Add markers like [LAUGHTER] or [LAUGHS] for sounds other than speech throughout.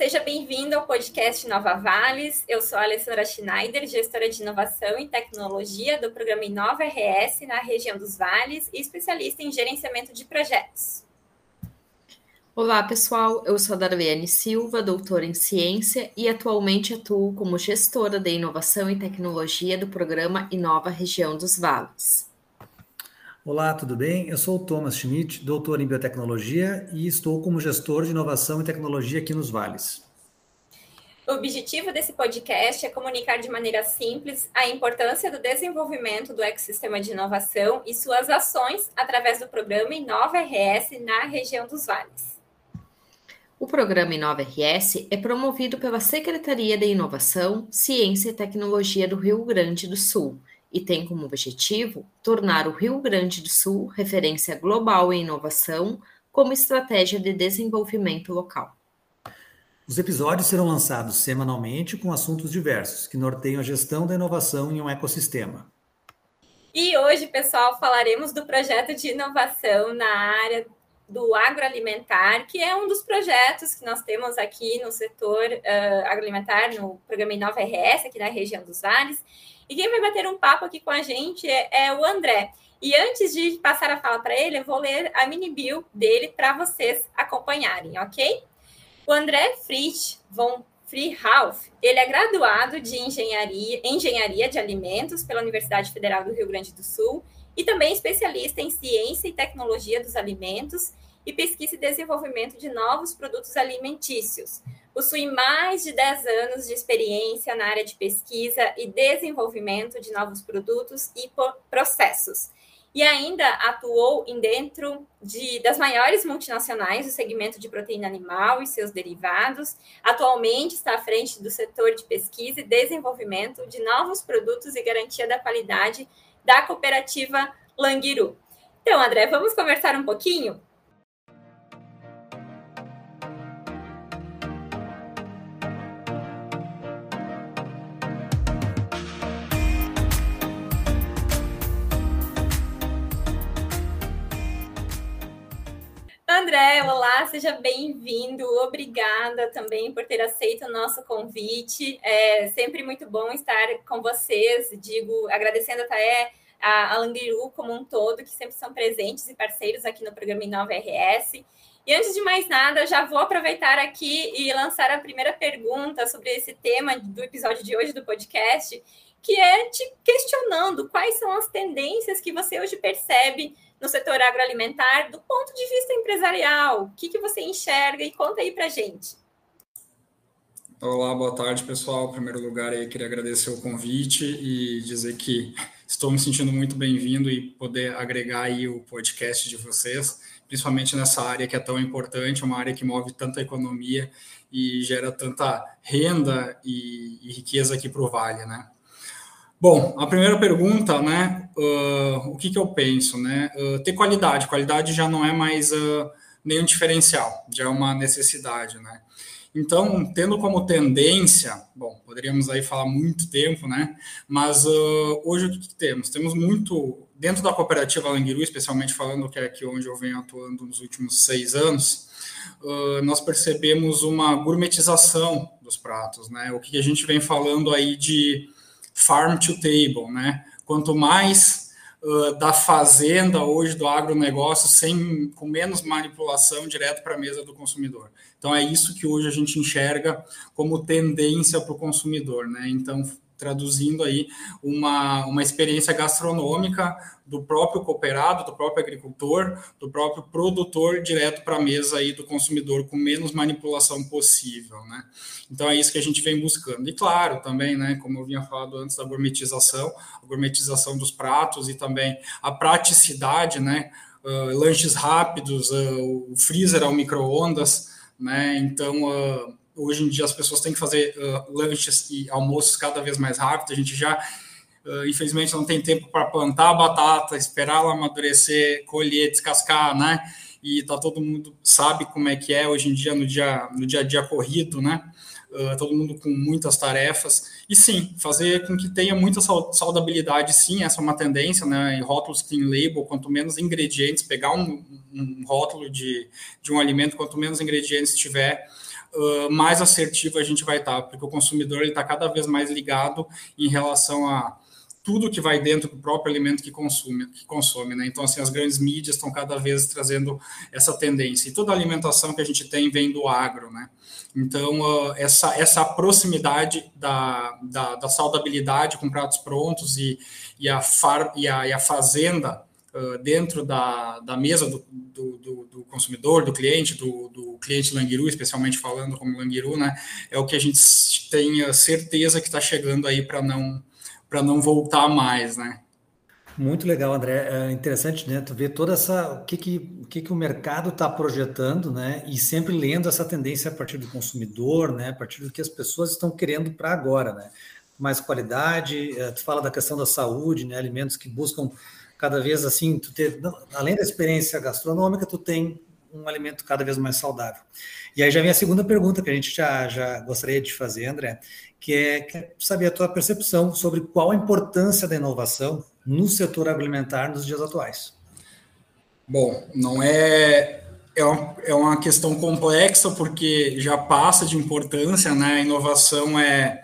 Seja bem-vindo ao podcast Nova Vales. Eu sou a Alessandra Schneider, gestora de inovação e tecnologia do programa Inova RS na região dos Vales e especialista em gerenciamento de projetos. Olá, pessoal. Eu sou a Darlene Silva, doutora em ciência e atualmente atuo como gestora de inovação e tecnologia do programa Inova Região dos Vales. Olá, tudo bem? Eu sou o Thomas Schmidt, doutor em biotecnologia e estou como gestor de inovação e tecnologia aqui nos Vales. O objetivo desse podcast é comunicar de maneira simples a importância do desenvolvimento do ecossistema de inovação e suas ações através do programa Inova RS na região dos Vales. O programa Inova RS é promovido pela Secretaria de Inovação, Ciência e Tecnologia do Rio Grande do Sul e tem como objetivo tornar o Rio Grande do Sul referência global em inovação como estratégia de desenvolvimento local. Os episódios serão lançados semanalmente com assuntos diversos que norteiam a gestão da inovação em um ecossistema. E hoje, pessoal, falaremos do projeto de inovação na área do agroalimentar, que é um dos projetos que nós temos aqui no setor uh, agroalimentar, no programa Inova RS, aqui na região dos Vales. E quem vai bater um papo aqui com a gente é, é o André. E antes de passar a fala para ele, eu vou ler a mini bio dele para vocês acompanharem, ok? O André Fritz von Freehauf, ele é graduado de engenharia, engenharia de alimentos pela Universidade Federal do Rio Grande do Sul e também especialista em ciência e tecnologia dos alimentos e pesquisa e desenvolvimento de novos produtos alimentícios. Possui mais de 10 anos de experiência na área de pesquisa e desenvolvimento de novos produtos e processos. E ainda atuou em dentro de, das maiores multinacionais do segmento de proteína animal e seus derivados. Atualmente está à frente do setor de pesquisa e desenvolvimento de novos produtos e garantia da qualidade da cooperativa Languiru. Então, André, vamos conversar um pouquinho? André, olá, seja bem-vindo. Obrigada também por ter aceito o nosso convite. É sempre muito bom estar com vocês. Digo, agradecendo a, a Langiru como um todo, que sempre são presentes e parceiros aqui no programa Inova RS. E antes de mais nada, já vou aproveitar aqui e lançar a primeira pergunta sobre esse tema do episódio de hoje do podcast, que é te questionando quais são as tendências que você hoje percebe no setor agroalimentar do ponto de vista empresarial? O que, que você enxerga e conta aí para gente. Olá, boa tarde, pessoal. Em primeiro lugar, eu queria agradecer o convite e dizer que estou me sentindo muito bem-vindo e poder agregar aí o podcast de vocês, principalmente nessa área que é tão importante, uma área que move tanta economia e gera tanta renda e, e riqueza aqui para o Vale, né? Bom, a primeira pergunta, né? Uh, o que, que eu penso, né? Uh, ter qualidade. Qualidade já não é mais uh, nenhum diferencial, já é uma necessidade, né? Então, tendo como tendência, bom, poderíamos aí falar muito tempo, né? Mas hoje o que, que, temos? Temos muito dentro da cooperativa Languiru, especialmente falando que é aqui onde eu venho atuando nos últimos seis anos. nós percebemos uma gourmetização dos pratos, né? O que a gente vem falando aí de farm to table, né? Quanto mais uh, da fazenda hoje do agronegócio, sem, com menos manipulação direto para a mesa do consumidor. Então é isso que hoje a gente enxerga como tendência para o consumidor, né? Então traduzindo aí uma, uma experiência gastronômica do próprio cooperado, do próprio agricultor, do próprio produtor direto para a mesa aí do consumidor com menos manipulação possível, né? Então é isso que a gente vem buscando. E claro, também, né, como eu vinha falado antes da gourmetização, a gourmetização dos pratos e também a praticidade, né? Uh, lanches rápidos, uh, o freezer ao micro-ondas, né? Então, uh, hoje em dia as pessoas têm que fazer uh, lanches e almoços cada vez mais rápido. A gente já, uh, infelizmente, não tem tempo para plantar a batata, esperar ela amadurecer, colher, descascar, né? E tá todo mundo sabe como é que é hoje em dia no dia no dia a dia corrido, né? Uh, todo mundo com muitas tarefas. E sim, fazer com que tenha muita saudabilidade, sim, essa é uma tendência, né? Em rótulos clean label, quanto menos ingredientes, pegar um, um rótulo de, de um alimento, quanto menos ingredientes tiver, mais assertivo a gente vai estar, porque o consumidor está cada vez mais ligado em relação a tudo que vai dentro do próprio alimento que consome, que consome, né? Então, assim, as grandes mídias estão cada vez trazendo essa tendência. E toda a alimentação que a gente tem vem do agro, né? Então, essa, essa proximidade da, da, da, saudabilidade com pratos prontos e, e, a, far, e, a, e a fazenda dentro da, da mesa do, do, do, do, consumidor, do cliente, do, do cliente Languiru, especialmente falando como Languiru, né? É o que a gente tem certeza que está chegando aí para não para não voltar mais, né? Muito legal, André. É interessante, né? Tu ver toda essa o que que o, que que o mercado está projetando, né? E sempre lendo essa tendência a partir do consumidor, né? A partir do que as pessoas estão querendo para agora, né? Mais qualidade. É, tu fala da questão da saúde, né? Alimentos que buscam cada vez assim, tu ter, além da experiência gastronômica, tu tem um alimento cada vez mais saudável. E aí já vem a segunda pergunta que a gente já, já gostaria de fazer, André, que é, saber a tua percepção sobre qual a importância da inovação no setor agroalimentar nos dias atuais. Bom, não é é uma, é uma questão complexa porque já passa de importância, né? A inovação é,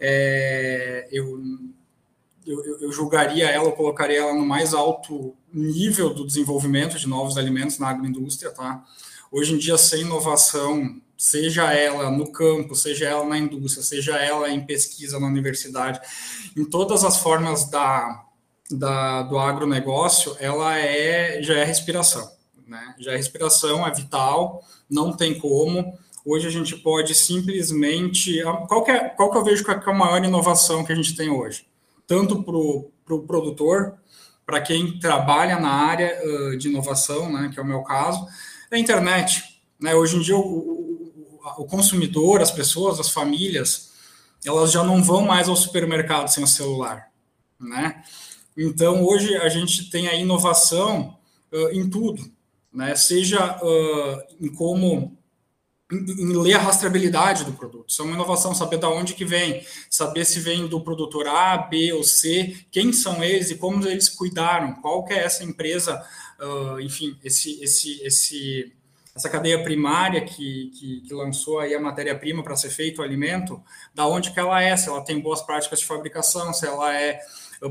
é eu, eu, eu julgaria ela, eu colocaria ela no mais alto nível do desenvolvimento de novos alimentos na agroindústria, tá? Hoje em dia, sem inovação, seja ela no campo, seja ela na indústria, seja ela em pesquisa na universidade, em todas as formas da, da, do agronegócio, ela é, já é respiração. Né? Já é respiração, é vital, não tem como. Hoje a gente pode simplesmente. Qual que, é, qual que eu vejo que é a maior inovação que a gente tem hoje? Tanto para o pro produtor, para quem trabalha na área uh, de inovação, né, que é o meu caso, é a internet. Né? Hoje em dia, o, o consumidor, as pessoas, as famílias, elas já não vão mais ao supermercado sem o celular, né? Então, hoje a gente tem a inovação uh, em tudo, né? Seja uh, em como em, ler a rastreabilidade do produto. Isso é uma inovação, saber de onde que vem, saber se vem do produtor A, B ou C, quem são eles e como eles cuidaram, qual que é essa empresa, uh, enfim, esse, esse, esse essa cadeia primária que, que, que lançou aí a matéria-prima para ser feito o alimento, da onde que ela é, se ela tem boas práticas de fabricação, se ela é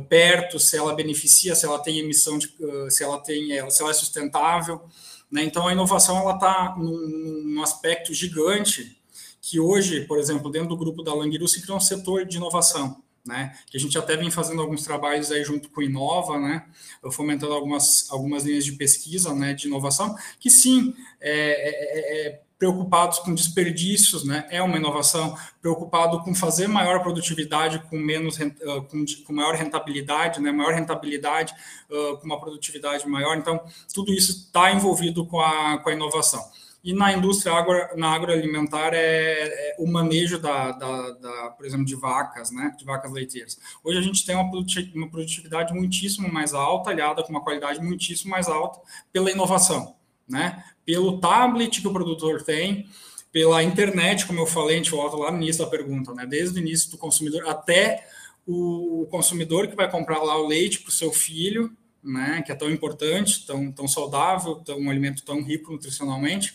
perto, se ela beneficia, se ela tem emissão de, uh, se ela tem, se ela é sustentável, né? Então a inovação ela está num, aspecto gigante que hoje, por exemplo, dentro do grupo da Languiru se cria um setor de inovação né? Que a gente até vem fazendo alguns trabalhos aí junto com o Inova, né? Fomentando algumas, algumas linhas de pesquisa, né? De inovação, que sim, é, é, é, é preocupados com desperdícios, né? É uma inovação. Preocupado com fazer maior produtividade com menos uh, com, com, maior rentabilidade, né? Maior rentabilidade uh, com uma produtividade maior. Então, tudo isso está envolvido com a, com a inovação. E na indústria agro, na agroalimentar é, é o manejo da, da, da, por exemplo, de vacas, né, de vacas leiteiras. Hoje a gente tem uma produtividade muitíssimo mais alta, aliada com uma qualidade muitíssimo mais alta pela inovação, né, pelo tablet que o produtor tem, pela internet, como eu falei, a gente volta lá no início da pergunta, né, desde o início do consumidor até o consumidor que vai comprar lá o leite para o seu filho, né, que é tão importante, tão, tão saudável, tão, um alimento tão rico nutricionalmente,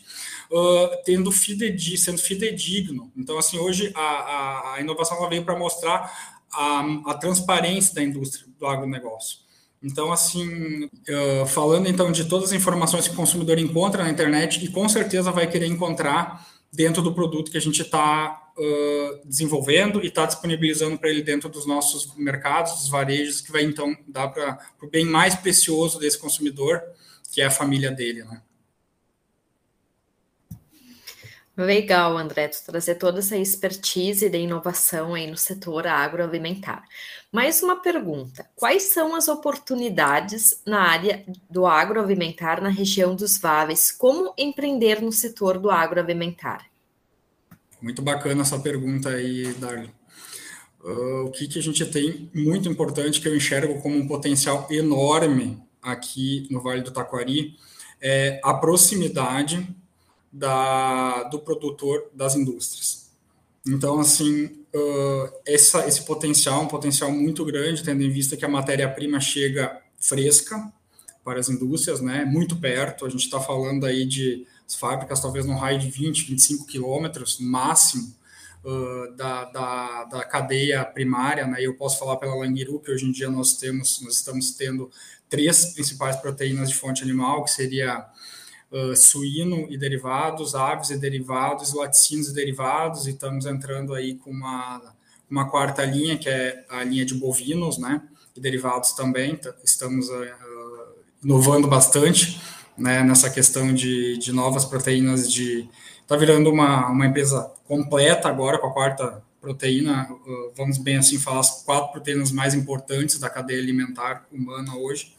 uh, tendo sendo fidedigno. Então, assim, hoje a, a, a inovação veio para mostrar a, a transparência da indústria do agronegócio. Então, assim, uh, falando então de todas as informações que o consumidor encontra na internet, e com certeza vai querer encontrar dentro do produto que a gente está uh, desenvolvendo e está disponibilizando para ele dentro dos nossos mercados, dos varejos, que vai então dar para o bem mais precioso desse consumidor, que é a família dele, né? Legal, André, tu trazer toda essa expertise de inovação aí no setor agroalimentar. Mais uma pergunta: quais são as oportunidades na área do agroalimentar na região dos Vales? Como empreender no setor do agroalimentar? Muito bacana essa pergunta aí, Darlene. Uh, o que, que a gente tem muito importante que eu enxergo como um potencial enorme aqui no Vale do Taquari é a proximidade da, do produtor das indústrias. Então, assim, uh, essa, esse potencial, um potencial muito grande, tendo em vista que a matéria-prima chega fresca para as indústrias, né, muito perto, a gente está falando aí de as fábricas talvez num raio de 20, 25 quilômetros máximo uh, da, da, da, cadeia primária, né? Eu posso falar pela Langiru que hoje em dia nós temos, nós estamos tendo três principais proteínas de fonte animal, que seria suíno e derivados, aves e derivados, laticínios e derivados, e estamos entrando aí com uma, uma quarta linha, que é a linha de bovinos, né? E derivados também, estamos uh, inovando bastante né, nessa questão de, de novas proteínas de está virando uma, uma empresa completa agora com a quarta proteína, vamos bem assim falar, as quatro proteínas mais importantes da cadeia alimentar humana hoje.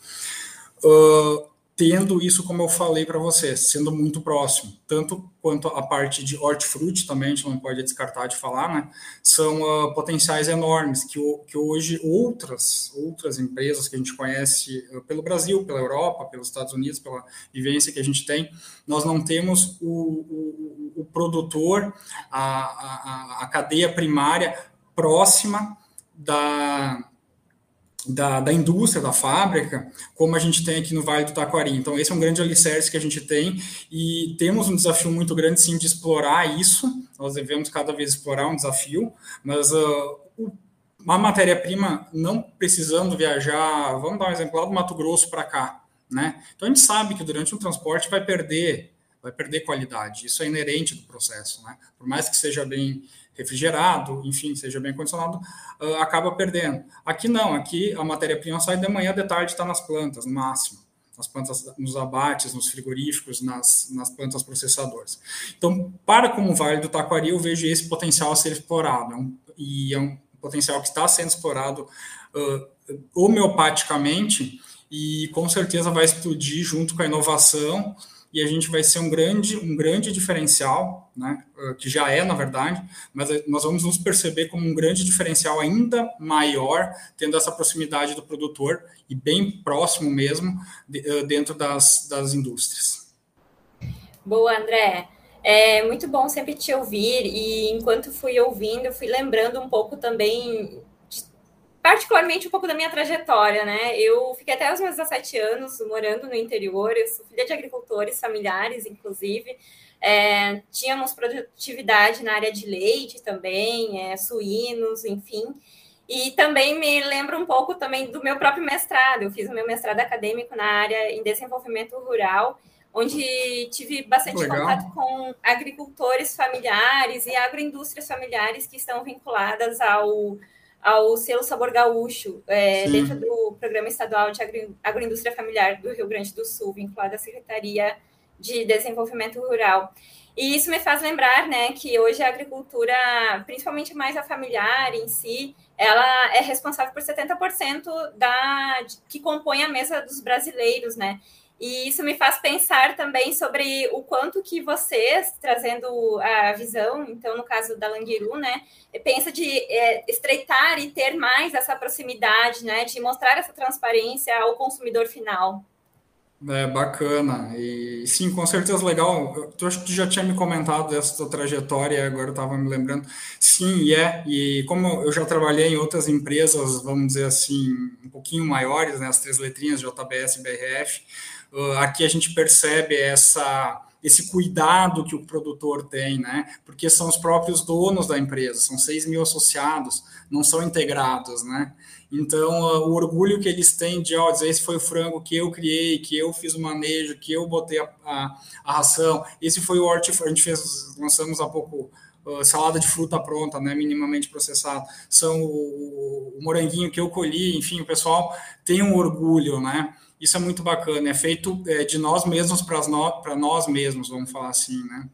Tendo isso, como eu falei para você, sendo muito próximo, tanto quanto a parte de hortifruti também, a gente não pode descartar de falar, né? São uh, potenciais enormes que, que hoje outras outras empresas que a gente conhece uh, pelo Brasil, pela Europa, pelos Estados Unidos, pela vivência que a gente tem, nós não temos o, o, o produtor, a, a, a cadeia primária próxima da da, da indústria, da fábrica, como a gente tem aqui no Vale do Taquari. Então, esse é um grande alicerce que a gente tem e temos um desafio muito grande, sim, de explorar isso. Nós devemos cada vez explorar um desafio, mas uh, uma matéria-prima não precisando viajar, vamos dar um exemplo lá do Mato Grosso para cá, né? Então, a gente sabe que durante o transporte vai perder vai perder qualidade. Isso é inerente do processo, né? Por mais que seja bem refrigerado, enfim, seja bem condicionado, uh, acaba perdendo. Aqui não, aqui a matéria-prima sai de manhã, de tarde está nas plantas, no máximo. Nas plantas, nos abates, nos frigoríficos, nas, nas plantas processadoras. Então, para como Vale do Taquari, eu vejo esse potencial a ser explorado. É um, e é um potencial que está sendo explorado uh, homeopaticamente e com certeza vai explodir junto com a inovação e a gente vai ser um grande, um grande diferencial, né, ah, que já é, na verdade, mas nós vamos nos perceber como um grande diferencial ainda maior, tendo essa proximidade do produtor e bem próximo mesmo ah, dentro das, das indústrias. Boa, André. É muito bom sempre te ouvir e enquanto fui ouvindo, fui lembrando um pouco também particularmente um pouco da minha trajetória, né? Eu fiquei até os meus 17 anos morando no interior, eu sou filha de agricultores familiares, inclusive. É, tínhamos produtividade na área de leite também, é, suínos, enfim. E também me lembro um pouco também do meu próprio mestrado. Eu fiz o meu mestrado acadêmico na área em desenvolvimento rural, onde tive bastante Legal. contato com agricultores familiares e agroindústrias familiares que estão vinculadas ao ao selo Sabor Gaúcho, é, dentro do Programa Estadual de Agro, Agroindústria Familiar do Rio Grande do Sul, vinculado à Secretaria de Desenvolvimento Rural. E isso me faz lembrar, né, que hoje a agricultura, principalmente mais a familiar em si, ela é responsável por 70% da que compõe a mesa dos brasileiros, né? E isso me faz pensar também sobre o quanto que vocês, trazendo a visão, então no caso da Languiru, né, pensa de é, estreitar e ter mais essa proximidade, né, de mostrar essa transparência ao consumidor final. É bacana. E sim, com certeza legal. Eu acho que já tinha me comentado dessa tua trajetória, agora eu estava me lembrando. Sim, é. E como eu já trabalhei em outras empresas, vamos dizer assim, um pouquinho maiores, né, as três letrinhas JBS BRF, aqui a gente percebe essa esse cuidado que o produtor tem, né? Porque são os próprios donos da empresa, são 6 mil associados, não são integrados, né? Então, uh, o orgulho que eles têm de, ó, dizer, esse foi o frango que eu criei, que eu fiz o manejo, que eu botei a, a, a ração, esse foi o hortifruti, a gente fez, lançamos há pouco uh, salada de fruta pronta, né, minimamente processada, são o, o moranguinho que eu colhi, enfim, o pessoal tem um orgulho, né? Isso é muito bacana, é feito é, de nós mesmos para no, nós mesmos, vamos falar assim, né?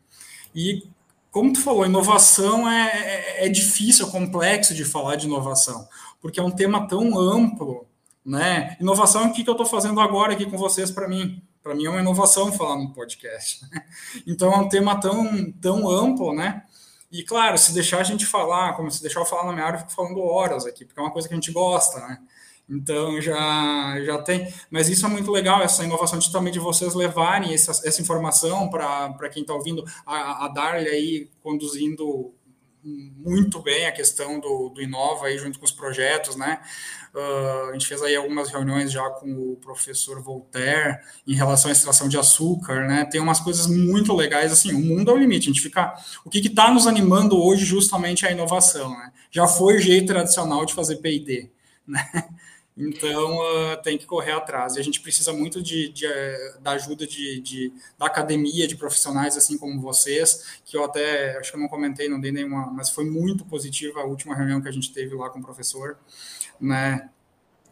E como tu falou, inovação é, é, é difícil, é complexo de falar de inovação, porque é um tema tão amplo, né? Inovação é o que, que eu estou fazendo agora aqui com vocês para mim. Para mim é uma inovação falar no podcast. Né? Então é um tema tão, tão amplo, né? E claro, se deixar a gente falar, como se deixar eu falar na minha área, eu fico falando horas aqui, porque é uma coisa que a gente gosta, né? Então já, já tem. Mas isso é muito legal, essa inovação de, também de vocês levarem essa, essa informação para quem está ouvindo, a, a Darly aí conduzindo muito bem a questão do, do Inova aí junto com os projetos, né? Uh, a gente fez aí algumas reuniões já com o professor Voltaire em relação à extração de açúcar, né? Tem umas coisas muito legais, assim, o mundo é o limite. A gente fica. O que está nos animando hoje justamente é a inovação, né? Já foi o jeito tradicional de fazer PD, né? Então, uh, tem que correr atrás. E a gente precisa muito de, de uh, da ajuda de, de, da academia, de profissionais assim como vocês, que eu até, acho que eu não comentei, não dei nenhuma, mas foi muito positiva a última reunião que a gente teve lá com o professor, né?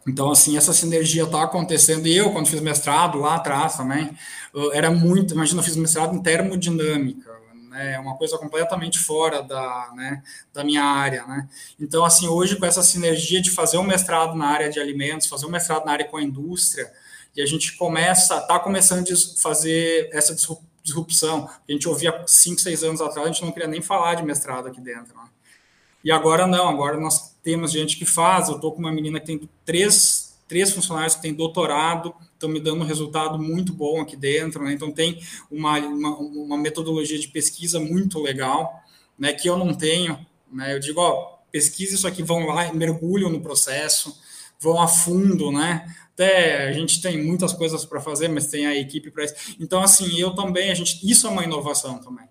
Então, assim, essa sinergia está acontecendo. E eu, quando fiz mestrado lá atrás também, uh, era muito, imagina, eu fiz mestrado em termodinâmica, né? É uma coisa completamente fora da, né, da minha área, né? Então, assim, hoje com essa sinergia de fazer um mestrado na área de alimentos, fazer um mestrado na área com a indústria, e a gente começa, está começando a fazer essa disrupção. A gente ouvia cinco, seis anos atrás, a gente não queria nem falar de mestrado aqui dentro, né? E agora não, agora nós temos gente que faz. Eu estou com uma menina que tem três, três funcionários que tem doutorado, estão me dando um resultado muito bom aqui dentro, né? Então tem uma, uma, uma, metodologia de pesquisa muito legal, né? Que eu não tenho, né? Eu digo, ó, pesquisa isso aqui, vão lá, mergulham no processo, vão a fundo, né? Até a gente tem muitas coisas para fazer, mas tem a equipe para isso. Então, assim, eu também, a gente, isso é uma inovação também.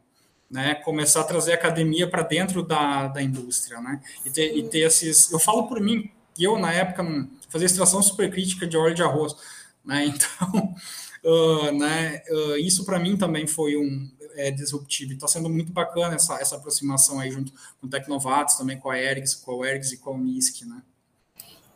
Né, começar a trazer academia para dentro da, da indústria, né, e ter, e ter esses, eu falo por mim, eu na época não fazia extração supercrítica de óleo de arroz, né? [LAUGHS] Então, uh, né, uh, isso para mim também foi um é, disruptivo. Está sendo muito bacana essa, essa aproximação aí junto com o Tecnovatos, também com a Ergs, com a Ergs e com a Unisc, né?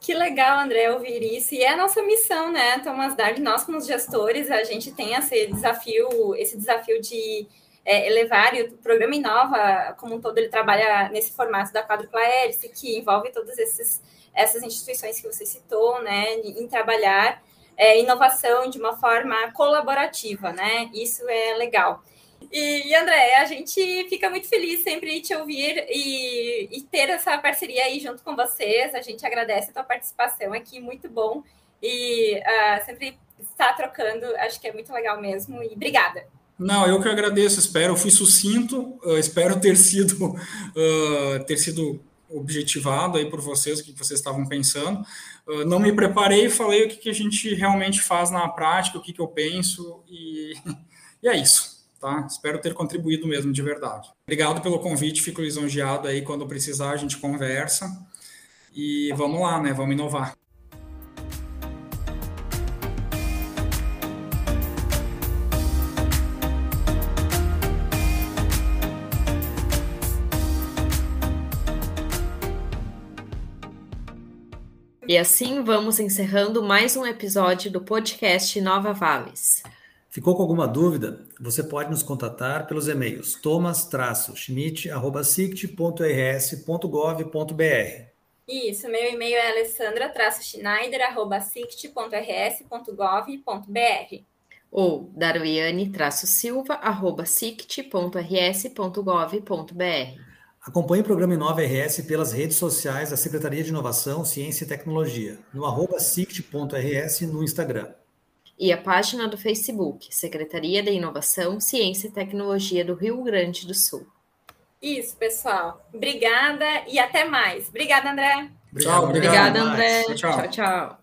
Que legal, André, ouvir isso. E é a nossa missão, né, Thomas Dard, nós como gestores, a gente tem esse desafio, esse desafio de é, elevar, e o programa Inova, como um todo, ele trabalha nesse formato da quádrupla hélice, que envolve todas esses, essas instituições que você citou, né, em trabalhar é, inovação de uma forma colaborativa, né? Isso é legal. E, André, a gente fica muito feliz sempre te ouvir e, e, ter essa parceria aí junto com vocês. A gente agradece a tua participação aqui, muito bom. E uh, sempre estar trocando, acho que é muito legal mesmo. E obrigada. Não, eu que agradeço, espero, eu fui sucinto, uh, espero ter sido, uh, [LAUGHS] ter sido objetivado aí por vocês, o que vocês estavam pensando. Uh, não me preparei, falei o que, que a gente realmente faz na prática, o que, que eu penso, e, [LAUGHS] e é isso. Tá? Espero ter contribuído mesmo, de verdade. Obrigado pelo convite, fico lisonjeado aí. Quando precisar, a gente conversa. E vamos lá, né? Vamos inovar. E assim vamos encerrando mais um episódio do podcast Nova Vales. Ficou com alguma dúvida? Você pode nos contatar pelos e-mails thomas-schmidt.rs.gov.br. Isso, meu e-mail é alessandra-schneider.sict.rs.gov.br. Ou darwiane-silva.sict.rs.gov.br. Acompanhe o programa Inova RS pelas redes sociais da Secretaria de Inovação, Ciência e Tecnologia, no arroba no Instagram. E a página do Facebook, Secretaria de Inovação, Ciência e Tecnologia do Rio Grande do Sul. Isso, pessoal. Obrigada e até mais. Obrigada, André. Tchau, obrigada, André. tchau. tchau. tchau.